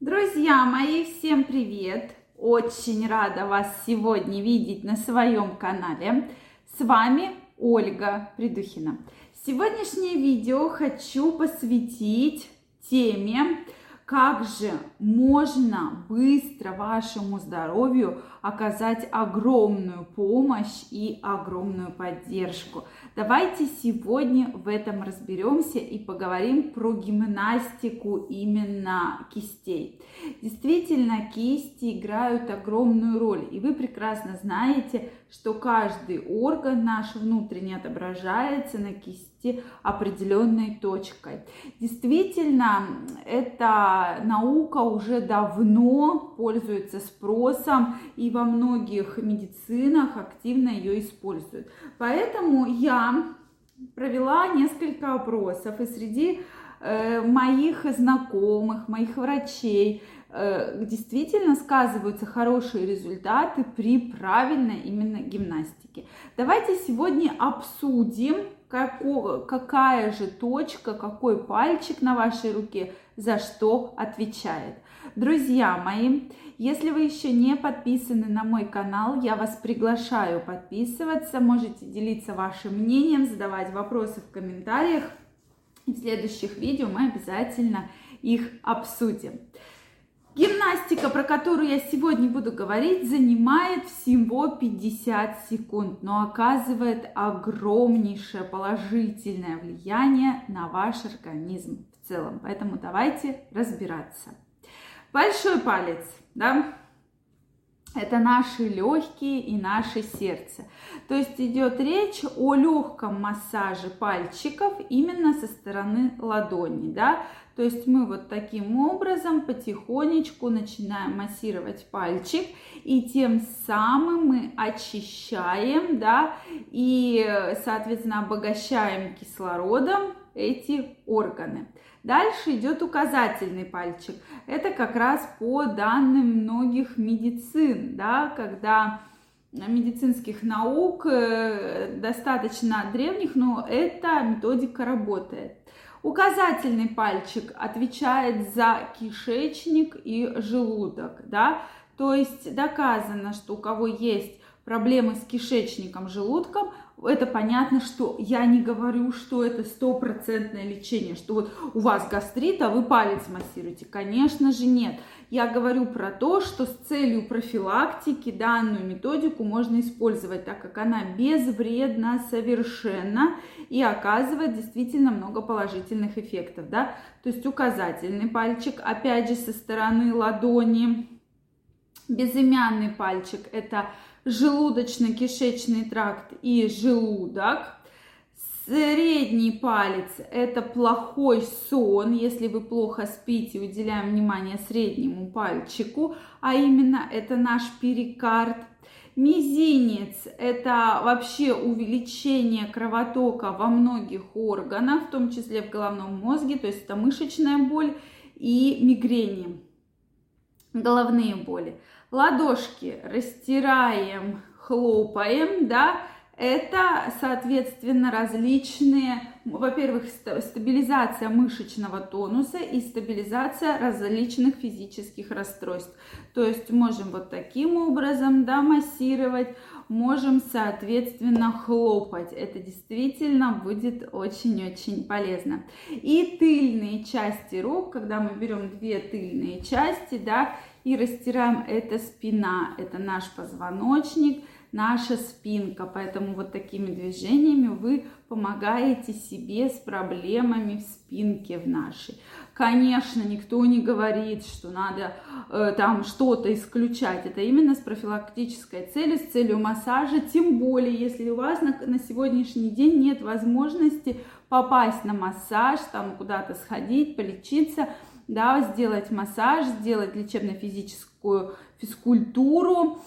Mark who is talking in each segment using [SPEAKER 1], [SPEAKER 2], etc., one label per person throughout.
[SPEAKER 1] Друзья мои, всем привет! Очень рада вас сегодня видеть на своем канале. С вами Ольга Придухина. Сегодняшнее видео хочу посвятить теме, как же можно быстро вашему здоровью оказать огромную помощь и огромную поддержку. Давайте сегодня в этом разберемся и поговорим про гимнастику именно кистей. Действительно, кисти играют огромную роль, и вы прекрасно знаете, что каждый орган наш внутренне отображается на кисти определенной точкой. Действительно, эта наука уже давно пользуется спросом, и во многих медицинах активно ее используют. Поэтому я провела несколько опросов, и среди э, моих знакомых, моих врачей, Э, действительно сказываются хорошие результаты при правильной именно гимнастике. Давайте сегодня обсудим, какого, какая же точка, какой пальчик на вашей руке за что отвечает. Друзья мои, если вы еще не подписаны на мой канал, я вас приглашаю подписываться, можете делиться вашим мнением, задавать вопросы в комментариях. В следующих видео мы обязательно их обсудим. Гимнастика, про которую я сегодня буду говорить, занимает всего 50 секунд, но оказывает огромнейшее положительное влияние на ваш организм в целом. Поэтому давайте разбираться. Большой палец, да, это наши легкие и наше сердце. То есть идет речь о легком массаже пальчиков именно со стороны ладони, да, то есть мы вот таким образом потихонечку начинаем массировать пальчик, и тем самым мы очищаем, да, и, соответственно, обогащаем кислородом эти органы. Дальше идет указательный пальчик. Это как раз по данным многих медицин, да, когда медицинских наук э, достаточно древних, но эта методика работает. Указательный пальчик отвечает за кишечник и желудок, да, то есть доказано, что у кого есть проблемы с кишечником, желудком, это понятно, что я не говорю, что это стопроцентное лечение, что вот у вас гастрит, а вы палец массируете. Конечно же нет. Я говорю про то, что с целью профилактики данную методику можно использовать, так как она безвредна совершенно и оказывает действительно много положительных эффектов. Да? То есть указательный пальчик, опять же, со стороны ладони, безымянный пальчик – это желудочно-кишечный тракт и желудок. Средний палец – это плохой сон, если вы плохо спите, уделяем внимание среднему пальчику, а именно это наш перикард. Мизинец – это вообще увеличение кровотока во многих органах, в том числе в головном мозге, то есть это мышечная боль и мигрени, головные боли. Ладошки растираем, хлопаем, да, это, соответственно, различные, во-первых, стабилизация мышечного тонуса и стабилизация различных физических расстройств. То есть можем вот таким образом, да, массировать, можем, соответственно, хлопать. Это действительно будет очень-очень полезно. И тыльные части рук, когда мы берем две тыльные части, да, и растираем, это спина, это наш позвоночник, наша спинка. Поэтому вот такими движениями вы помогаете себе с проблемами в спинке в нашей. Конечно, никто не говорит, что надо э, там что-то исключать. Это именно с профилактической целью, с целью массажа. Тем более, если у вас на, на сегодняшний день нет возможности попасть на массаж, там куда-то сходить, полечиться – да, сделать массаж, сделать лечебно-физическую физкультуру.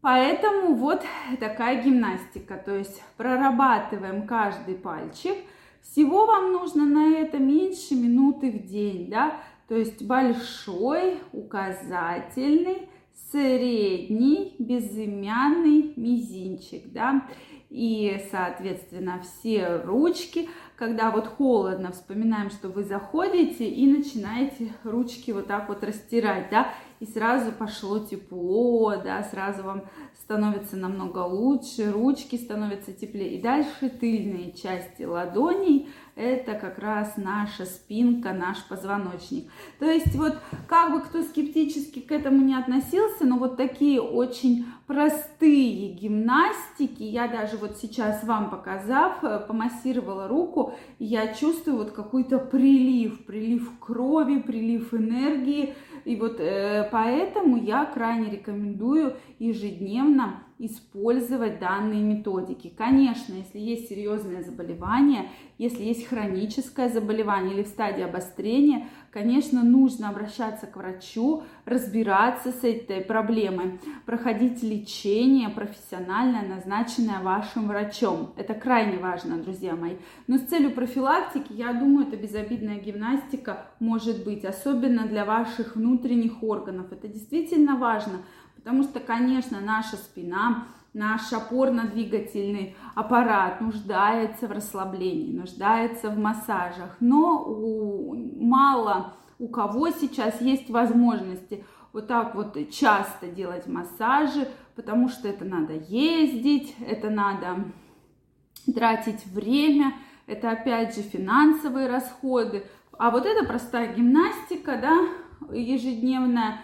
[SPEAKER 1] Поэтому вот такая гимнастика, то есть прорабатываем каждый пальчик. Всего вам нужно на это меньше минуты в день, да, то есть большой, указательный, средний, безымянный мизинчик, да, и, соответственно, все ручки. Когда вот холодно, вспоминаем, что вы заходите и начинаете ручки вот так вот растирать, да, и сразу пошло тепло, да, сразу вам становится намного лучше, ручки становятся теплее. И дальше тыльные части ладоней, это как раз наша спинка, наш позвоночник. То есть вот как бы кто скептически к этому не относился, но вот такие очень простые гимнастики, я даже вот сейчас вам показав, э, помассировала руку, я чувствую вот какой-то прилив, прилив крови, прилив энергии, и вот э, поэтому я крайне рекомендую ежедневно использовать данные методики. Конечно, если есть серьезное заболевание, если есть хроническое заболевание или в стадии обострения, конечно, нужно обращаться к врачу, разбираться с этой проблемой, проходить лечение профессиональное, назначенное вашим врачом. Это крайне важно, друзья мои. Но с целью профилактики, я думаю, это безобидная гимнастика может быть, особенно для ваших внутренних органов. Это действительно важно, Потому что, конечно, наша спина, наш опорно-двигательный аппарат нуждается в расслаблении, нуждается в массажах. Но у, мало у кого сейчас есть возможности вот так вот часто делать массажи, потому что это надо ездить, это надо тратить время, это опять же финансовые расходы. А вот эта простая гимнастика, да, ежедневная,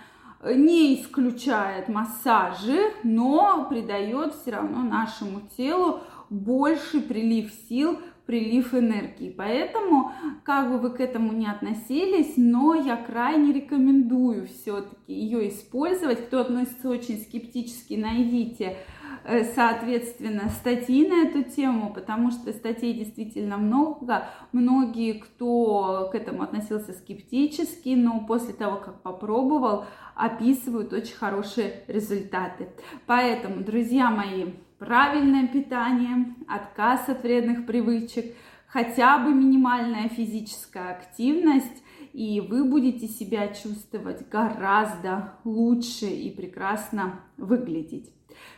[SPEAKER 1] не исключает массажи, но придает все равно нашему телу больше прилив сил, прилив энергии. Поэтому, как бы вы к этому не относились, но я крайне рекомендую все-таки ее использовать. Кто относится очень скептически, найдите Э, соответственно, статьи на эту тему, потому что статей действительно много. Многие, кто к этому относился скептически, но после того, как попробовал, описывают очень хорошие результаты. Поэтому, друзья мои, правильное питание, отказ от вредных привычек, хотя бы минимальная физическая активность, и вы будете себя чувствовать гораздо лучше и прекрасно выглядеть.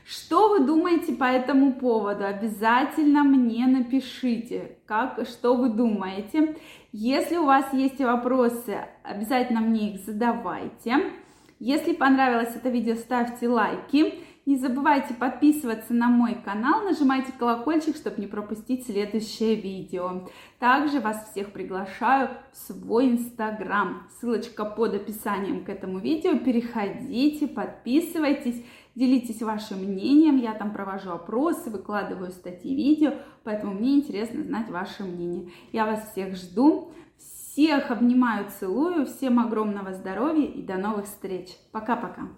[SPEAKER 1] Что вы думаете по этому поводу? Обязательно мне напишите, как, что вы думаете. Если у вас есть вопросы, обязательно мне их задавайте. Если понравилось это видео, ставьте лайки. Не забывайте подписываться на мой канал, нажимайте колокольчик, чтобы не пропустить следующее видео. Также вас всех приглашаю в свой инстаграм. Ссылочка под описанием к этому видео. Переходите, подписывайтесь, делитесь вашим мнением. Я там провожу опросы, выкладываю статьи, видео, поэтому мне интересно знать ваше мнение. Я вас всех жду. Всех обнимаю, целую. Всем огромного здоровья и до новых встреч. Пока-пока.